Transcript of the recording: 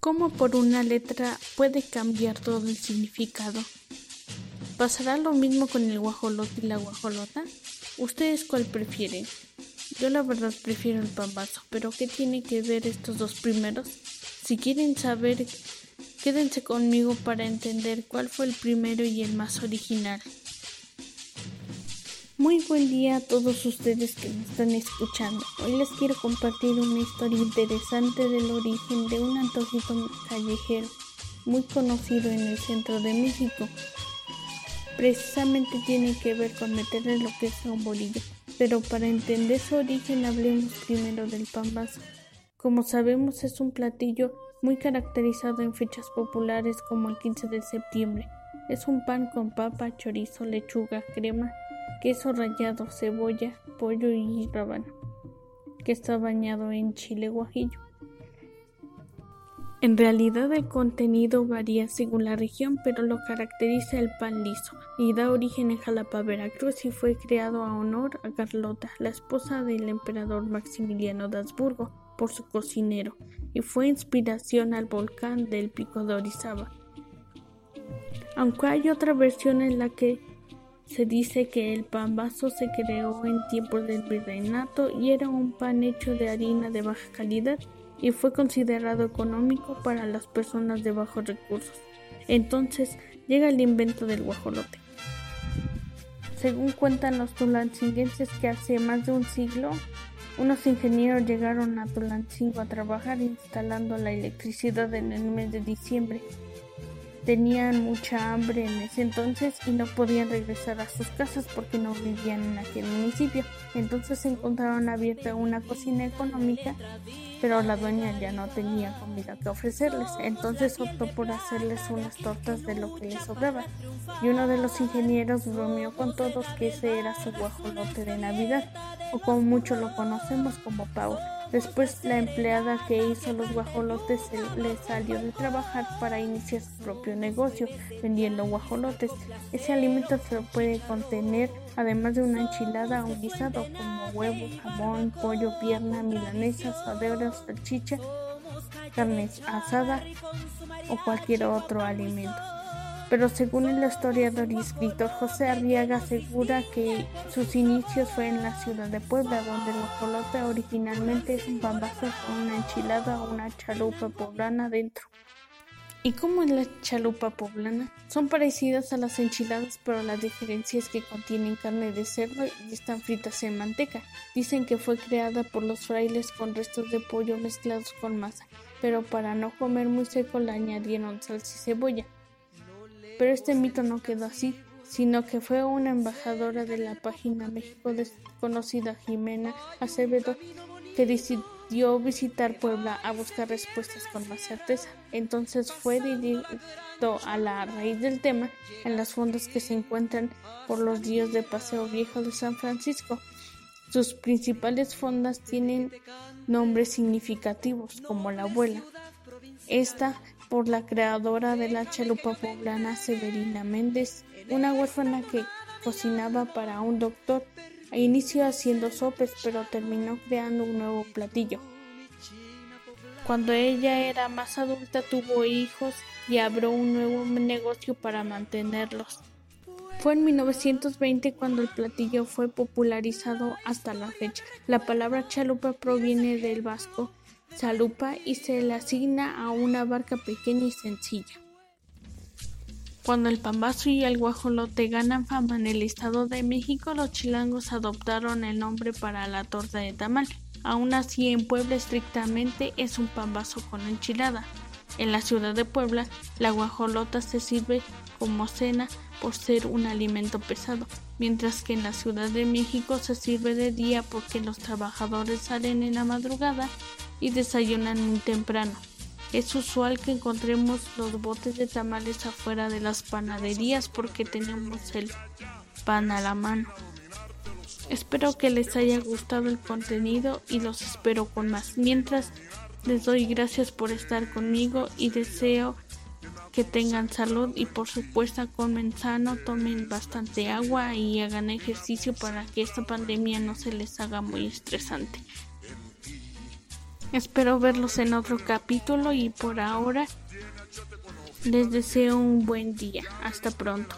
¿Cómo por una letra puede cambiar todo el significado? ¿Pasará lo mismo con el guajolote y la guajolota? ¿Ustedes cuál prefieren? Yo la verdad prefiero el pambazo, pero ¿qué tiene que ver estos dos primeros? Si quieren saber, quédense conmigo para entender cuál fue el primero y el más original. Muy buen día a todos ustedes que me están escuchando. Hoy les quiero compartir una historia interesante del origen de un antojito callejero muy conocido en el centro de México. Precisamente tiene que ver con meterle lo que es un bolillo. Pero para entender su origen hablemos primero del pambazo. Como sabemos es un platillo muy caracterizado en fechas populares como el 15 de septiembre. Es un pan con papa, chorizo, lechuga, crema, queso rallado, cebolla, pollo y rábano, que está bañado en chile guajillo. En realidad el contenido varía según la región, pero lo caracteriza el pan liso y da origen en Jalapa, Veracruz y fue creado a honor a Carlota, la esposa del emperador Maximiliano de Habsburgo, por su cocinero, y fue inspiración al volcán del Pico de Orizaba. Aunque hay otra versión en la que se dice que el pan vaso se creó en tiempos del virreinato y era un pan hecho de harina de baja calidad y fue considerado económico para las personas de bajos recursos. Entonces llega el invento del guajolote. Según cuentan los tulancinguenses que hace más de un siglo, unos ingenieros llegaron a Tulancingo a trabajar instalando la electricidad en el mes de diciembre Tenían mucha hambre en ese entonces y no podían regresar a sus casas porque no vivían en aquel municipio. Entonces encontraron abierta una cocina económica, pero la dueña ya no tenía comida que ofrecerles. Entonces optó por hacerles unas tortas de lo que les sobraba. Y uno de los ingenieros bromeó con todos que ese era su guajolote de Navidad, o como mucho lo conocemos como Pau. Después la empleada que hizo los guajolotes le salió de trabajar para iniciar su propio negocio vendiendo guajolotes. Ese alimento se puede contener además de una enchilada o un guisado como huevo, jamón, pollo, pierna, milanesa, saderas, salchicha, carne asada o cualquier otro alimento pero según el historiador y escritor José Arriaga asegura que sus inicios fue en la ciudad de Puebla, donde el guajolote originalmente es un pambazo con una enchilada o una chalupa poblana dentro. ¿Y cómo es la chalupa poblana? Son parecidas a las enchiladas, pero la diferencia es que contienen carne de cerdo y están fritas en manteca. Dicen que fue creada por los frailes con restos de pollo mezclados con masa, pero para no comer muy seco le añadieron salsa y cebolla. Pero este mito no quedó así, sino que fue una embajadora de la página México desconocida Jimena Acevedo que decidió visitar Puebla a buscar respuestas con más certeza. Entonces fue dirigido a la raíz del tema en las fondas que se encuentran por los ríos de Paseo Viejo de San Francisco. Sus principales fondas tienen nombres significativos como la abuela. Esta por la creadora de la chalupa poblana Severina Méndez, una huérfana que cocinaba para un doctor. A inicio haciendo sopes, pero terminó creando un nuevo platillo. Cuando ella era más adulta tuvo hijos y abrió un nuevo negocio para mantenerlos. Fue en 1920 cuando el platillo fue popularizado hasta la fecha. La palabra chalupa proviene del vasco chalupa y se le asigna a una barca pequeña y sencilla. Cuando el pambazo y el guajolote ganan fama en el Estado de México, los chilangos adoptaron el nombre para la torta de tamal. Aún así, en Puebla estrictamente es un pambazo con enchilada. En la ciudad de Puebla, la guajolota se sirve como cena por ser un alimento pesado, mientras que en la Ciudad de México se sirve de día porque los trabajadores salen en la madrugada y desayunan muy temprano. Es usual que encontremos los botes de tamales afuera de las panaderías porque tenemos el pan a la mano. Espero que les haya gustado el contenido y los espero con más. Mientras les doy gracias por estar conmigo y deseo que tengan salud y por supuesto comen sano, tomen bastante agua y hagan ejercicio para que esta pandemia no se les haga muy estresante. Espero verlos en otro capítulo y por ahora les deseo un buen día. Hasta pronto.